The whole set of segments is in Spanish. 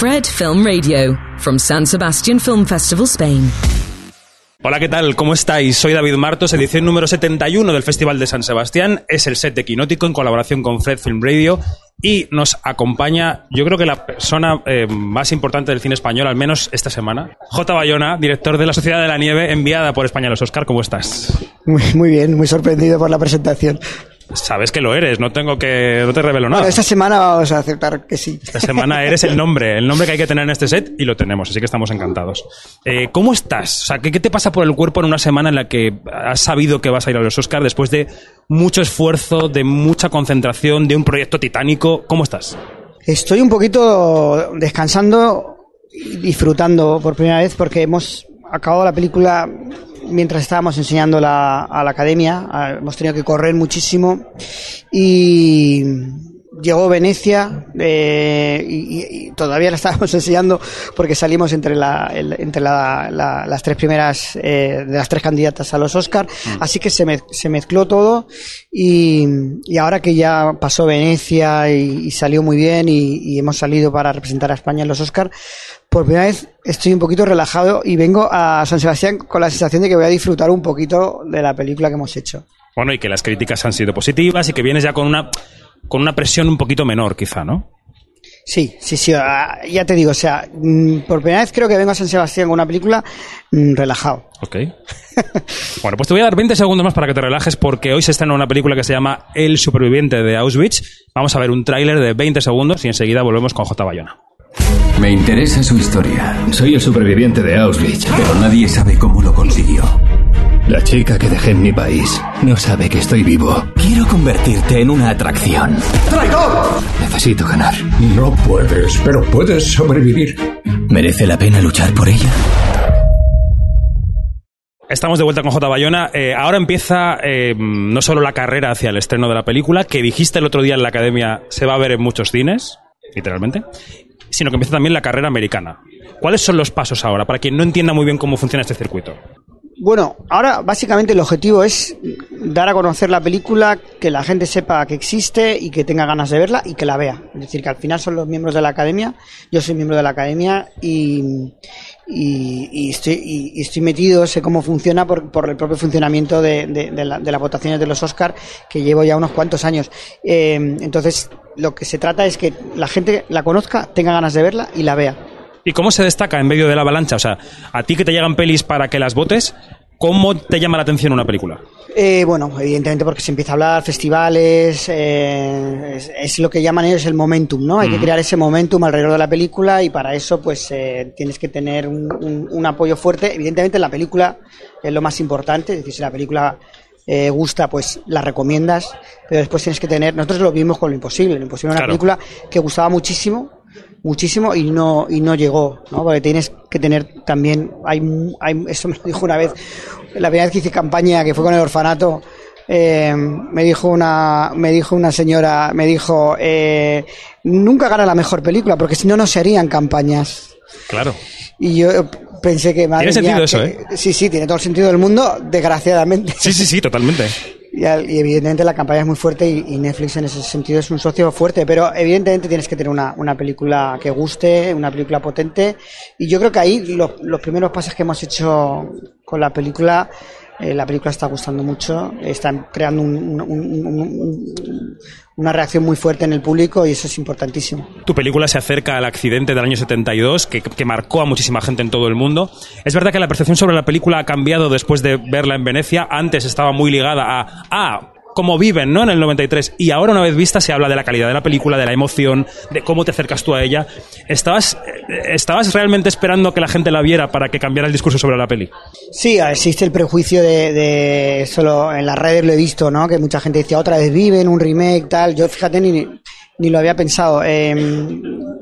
Fred Film Radio, from San Sebastian Film Festival, Spain. Hola, ¿qué tal? ¿Cómo estáis? Soy David Martos, edición número 71 del Festival de San Sebastián. Es el set de Quinótico en colaboración con Fred Film Radio y nos acompaña, yo creo que la persona eh, más importante del cine español, al menos esta semana, J. Bayona, director de La Sociedad de la Nieve, enviada por España a los Oscar. ¿Cómo estás? Muy, muy bien, muy sorprendido por la presentación. Sabes que lo eres, no tengo que, no te revelo nada. Bueno, esta semana vamos a aceptar que sí. Esta semana eres el nombre, el nombre que hay que tener en este set y lo tenemos, así que estamos encantados. Eh, ¿Cómo estás? O sea, ¿qué, ¿qué, te pasa por el cuerpo en una semana en la que has sabido que vas a ir a los Oscars después de mucho esfuerzo, de mucha concentración, de un proyecto titánico? ¿Cómo estás? Estoy un poquito descansando y disfrutando por primera vez porque hemos acabado la película mientras estábamos enseñando la, a la academia, a, hemos tenido que correr muchísimo y llegó Venecia eh, y, y, todavía la estábamos enseñando porque salimos entre la, el, entre la, la, las tres primeras eh, de las tres candidatas a los Oscar mm. así que se, me, se mezcló todo y, y, ahora que ya pasó Venecia y, y salió muy bien y, hemos salido para representar a España en los Oscar por primera vez estoy un poquito relajado y vengo a San Sebastián con la sensación de que voy a disfrutar un poquito de la película que hemos hecho. Bueno, y que las críticas han sido positivas y que vienes ya con una, con una presión un poquito menor, quizá, ¿no? Sí, sí, sí, ya te digo, o sea, por primera vez creo que vengo a San Sebastián con una película mmm, relajado. Ok. bueno, pues te voy a dar 20 segundos más para que te relajes porque hoy se estrena una película que se llama El superviviente de Auschwitz. Vamos a ver un tráiler de 20 segundos y enseguida volvemos con J. Bayona. Me interesa su historia. Soy el superviviente de Auschwitz, pero nadie sabe cómo lo consiguió. La chica que dejé en mi país no sabe que estoy vivo. Quiero convertirte en una atracción. ¡Traidor! Necesito ganar. No puedes, pero puedes sobrevivir. ¿Merece la pena luchar por ella? Estamos de vuelta con J. Bayona. Eh, ahora empieza eh, no solo la carrera hacia el estreno de la película, que dijiste el otro día en la academia se va a ver en muchos cines, literalmente, sino que empieza también la carrera americana. ¿Cuáles son los pasos ahora para quien no entienda muy bien cómo funciona este circuito? Bueno, ahora básicamente el objetivo es dar a conocer la película, que la gente sepa que existe y que tenga ganas de verla y que la vea. Es decir, que al final son los miembros de la academia, yo soy miembro de la academia y, y, y, estoy, y, estoy, metido, sé cómo funciona por, por el propio funcionamiento de, de, de, de, las votaciones de los Oscar, que llevo ya unos cuantos años. Eh, entonces, lo que se trata es que la gente la conozca, tenga ganas de verla y la vea. ¿Y cómo se destaca en medio de la avalancha? O sea, a ti que te llegan pelis para que las votes, ¿cómo te llama la atención una película? Eh, bueno, evidentemente porque se empieza a hablar, festivales, eh, es, es, lo que llaman ellos el momentum, ¿no? Hay mm. que crear ese momentum alrededor de la película y para eso pues eh, tienes que tener un, un, un, apoyo fuerte. Evidentemente la película es lo más importante, es decir, si la película eh, gusta, pues la recomiendas, pero después tienes que tener, nosotros lo vimos con Lo Imposible, Lo Imposible era una claro. película que gustaba muchísimo, muchísimo y no y no llegó no porque tienes que tener también hay, hay eso me lo dijo una vez la primera vez que hice campaña que fue con el orfanato eh, me dijo una me dijo una señora me dijo eh, nunca gana la mejor película porque si no no se harían campañas claro. Y yo pensé que tiene sentido mía, eso que, eh sí sí tiene todo el sentido del mundo desgraciadamente. Sí sí sí totalmente y, y, evidentemente la campaña es muy fuerte y, y, Netflix en ese sentido es un socio fuerte, pero evidentemente tienes que tener una, una película que guste, una película potente y yo creo que ahí lo, los primeros pasos que hemos hecho con la película eh, la película está gustando mucho, están creando un, un, un, una reacción muy fuerte en el público y eso es importantísimo. Tu película se acerca al accidente del año 72 que, que, marcó a muchísima gente en todo el mundo. Es verdad que la percepción sobre la película ha cambiado después de verla en Venecia. Antes estaba muy ligada a, cómo viven, ¿no? En el 93. Y ahora, una vez vista, se habla de la calidad de la película, de la emoción, de cómo te acercas tú a ella. ¿Estabas, ¿estabas realmente esperando que la gente la viera para que cambiara el discurso sobre la peli? Sí, existe el prejuicio de, de solo en las redes lo he visto, ¿no? Que mucha gente decía otra vez viven, un remake, tal. Yo, fíjate, ni, ni lo había pensado. Eh,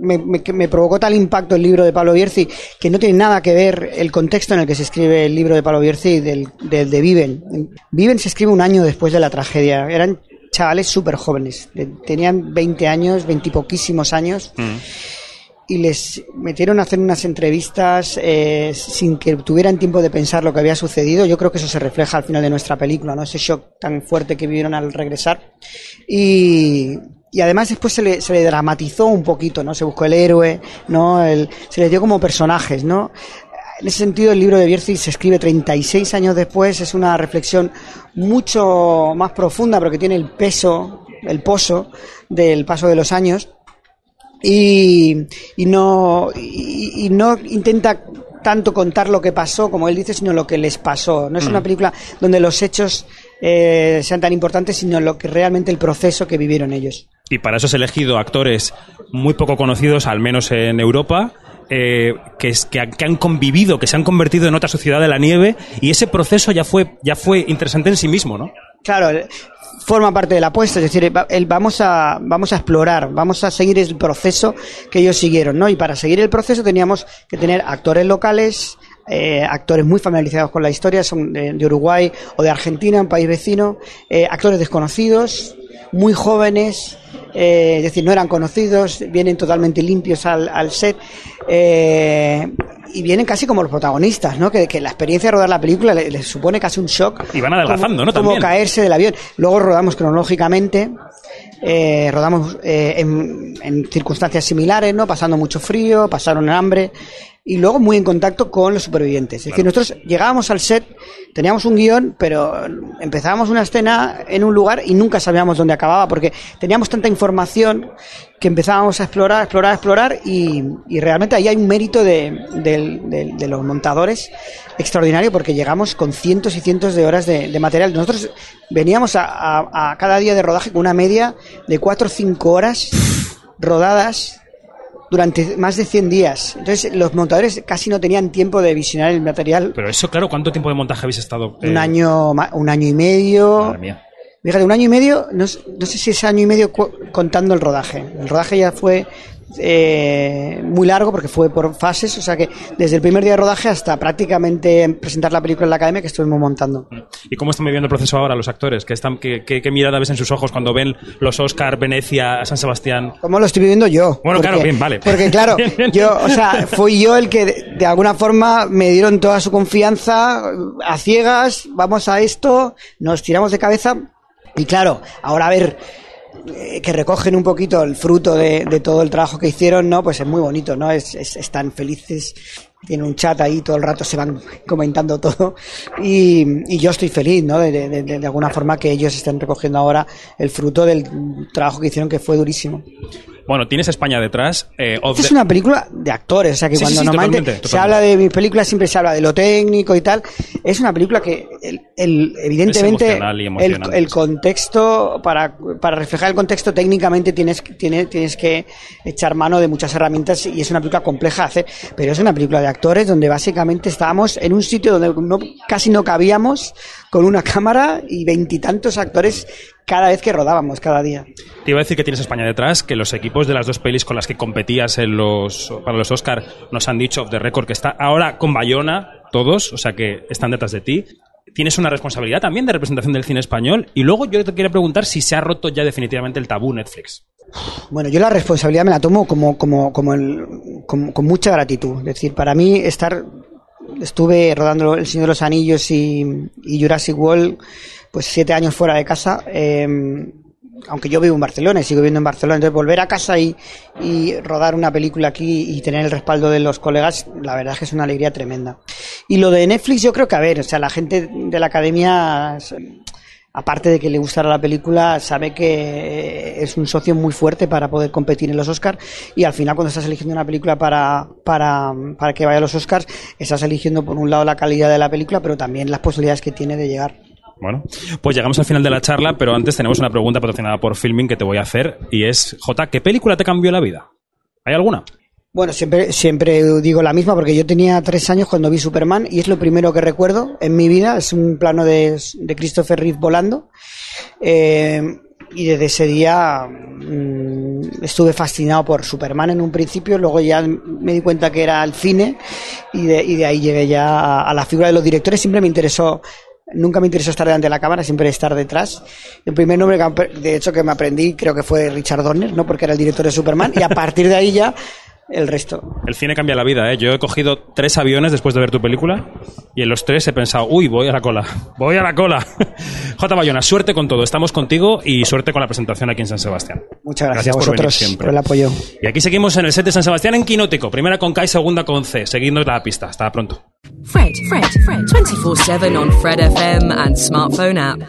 me, me, me, provocó tal impacto el libro de Pablo Bierzi que no tiene nada que ver el contexto en el que se escribe el libro de Pablo Bierzi del, del de Viven. Viven se escribe un año después de la tragedia. Eran chavales súper jóvenes. Tenían 20 años, 20 y poquísimos años. Mm. Y les metieron a hacer unas entrevistas eh, sin que tuvieran tiempo de pensar lo que había sucedido. Yo creo que eso se refleja al final de nuestra película, ¿no? Ese shock tan fuerte que vivieron al regresar. Y, y además después se le, se le dramatizó un poquito, ¿no? Se buscó el héroe, ¿no? El, se les dio como personajes, ¿no? En ese sentido, el libro de Bierzi se escribe 36 años después, es una reflexión mucho más profunda, porque tiene el peso, el pozo del paso de los años, y, y no, y, y no intenta tanto contar lo que pasó, como él dice, sino lo que les pasó. No es una película donde los hechos eh, sean tan importantes, sino lo que realmente el proceso que vivieron ellos. Y para eso has elegido actores muy poco conocidos, al menos en Europa, eh, que, es- que, que han convivido, que se han convertido en otra sociedad de la nieve, y ese proceso ya fue, ya fue interesante en sí mismo, ¿no? Claro, eh, forma parte de la apuesta, es decir, el- vamos a, vamos a explorar, vamos a seguir el proceso que ellos siguieron, ¿no? Y para seguir el proceso teníamos que tener actores locales, eh, actores muy familiarizados con la historia, son de, de Uruguay o de Argentina, un país vecino, eh, actores desconocidos, muy jóvenes, eh, es decir, no eran conocidos, vienen totalmente limpios al, al set. eh, y vienen casi como los protagonistas, ¿no? Que, que la experiencia de rodar la película le- les, supone casi un shock. Y van adelgazando, como, ¿no? Como También. caerse del avión. Luego rodamos cronológicamente, eh, rodamos eh, en, en circunstancias similares, ¿no? Pasando mucho frío, pasaron hambre y luego muy en contacto con los supervivientes. Es decir, nosotros llegábamos al set, teníamos un guion, pero empezábamos una escena en un lugar y nunca sabíamos dónde acababa porque teníamos tanta información que empezábamos a explorar, explorar, explorar y, y realmente ahí hay un mérito de, del- del- de los montadores extraordinario porque llegamos con cientos y cientos de horas de, de material. Nosotros veníamos a, a- a cada día de rodaje con una media de 4 o 5 horas rodadas durante más de 100 días. Entonces los montadores casi no tenían tiempo de visionar el material. Pero eso, claro, ¿cuánto tiempo de montaje habéis estado? eh, Un año, ma- un año y medio. Madre mía. Fíjate, un año y medio, no, no sé si es año y medio cu- contando el rodaje. El rodaje ya fue eh, muy largo porque fue por fases, o sea que desde el primer día de rodaje hasta prácticamente presentar la película en la academia que estuvimos montando. ¿Y cómo están viviendo el proceso ahora los actores? ¿Qué, están, qué, qué- qué mirada ves en sus ojos cuando ven los Oscar, Venecia, San Sebastián? ¿Cómo lo estoy viviendo yo? Bueno, claro, bien, vale. Porque claro, yo, o sea, fui yo el que de, de alguna forma me dieron toda su confianza a ciegas, vamos a esto, nos tiramos de cabeza y claro, ahora a ver que recogen un poquito el fruto de, de todo el trabajo que hicieron, ¿no? Pues es muy bonito, ¿no? Es, es- están felices, tienen un chat ahí, todo el rato se van comentando todo y, y yo estoy feliz, ¿no? De- de- de alguna forma que ellos estén recogiendo ahora el fruto del trabajo que hicieron que fue durísimo. Bueno, tienes España detrás. eh, Esta es una película de actores, o sea que Sí, cuando sí, normalmente totalmente, se habla de mis películas siempre se habla de lo técnico y tal. Es una película que el, el- evidentemente el, contexto para, para reflejar el contexto técnicamente tienes que- tiene- tienes que echar mano de muchas herramientas y es una película compleja de hacer, pero es una película de actores donde básicamente estábamos en un sitio donde no- casi no cabíamos con una cámara y veintitantos actores cada vez que rodábamos cada día. Te iba a decir que tienes España detrás, que los equipos de las dos pelis con las que competías en los, para los Oscar nos han dicho off the record que está ahora con Bayona, todos, o sea que están detrás de ti. Tienes una responsabilidad también de representación del cine español. Y luego yo te quiero preguntar si se ha roto ya definitivamente el tabú Netflix. Bueno, yo la responsabilidad me la tomo como, como, como el, como- con mucha gratitud. Es decir, para mí estar, estuve rodando El Señor de los Anillos y, Jurassic World, pues siete años fuera de casa. eh, aunque yo vivo en Barcelona y sigo viviendo en Barcelona, entonces volver a casa y rodar una película aquí y tener el respaldo de los colegas, la verdad es que es una alegría tremenda. Y lo de Netflix, yo creo que, a ver, o sea, la gente de la academia aparte de que le gustara la película, sabe que es un socio muy fuerte para poder competir en los Oscars y al final cuando estás eligiendo una película para, para, para que vaya a los Oscars, estás eligiendo por un lado la calidad de la película, pero también las posibilidades que tiene de llegar. Bueno, pues llegamos al final de la charla, pero antes tenemos una pregunta patrocinada por Filming que te voy a hacer y es, J, ¿qué película te cambió la vida? ¿Hay alguna? Bueno, siempre, siempre digo la misma porque yo tenía tres años cuando vi Superman y es lo primero que recuerdo en mi vida. Es un plano de, de Christopher Reeve volando. Eh, y desde ese día mm, estuve fascinado por Superman en un principio, luego ya me di cuenta que era el cine y de, y de ahí llegué ya a, la figura de los directores. Siempre me interesó Nunca me interesó estar delante de la cámara, siempre estar detrás. El primer nombre, que, de hecho, que me aprendí creo que fue Richard Donner, ¿no? Porque era el director de Superman. Y a partir de ahí ya el resto. El cine cambia la vida, ¿eh? Yo he cogido tres aviones después de ver tu película y en los tres he pensado, uy, voy a la cola, voy a la cola. J. Bayona, suerte con todo, estamos contigo y suerte con la presentación aquí en San Sebastián. Muchas gracias, a por venir vosotros siempre. por el apoyo. Y aquí seguimos en el set de San Sebastián en Quinótico, primera con K y segunda con C, seguidnos la pista. Hasta pronto. Fred, Fred, Fred, 24 7 on Fred FM and smartphone app.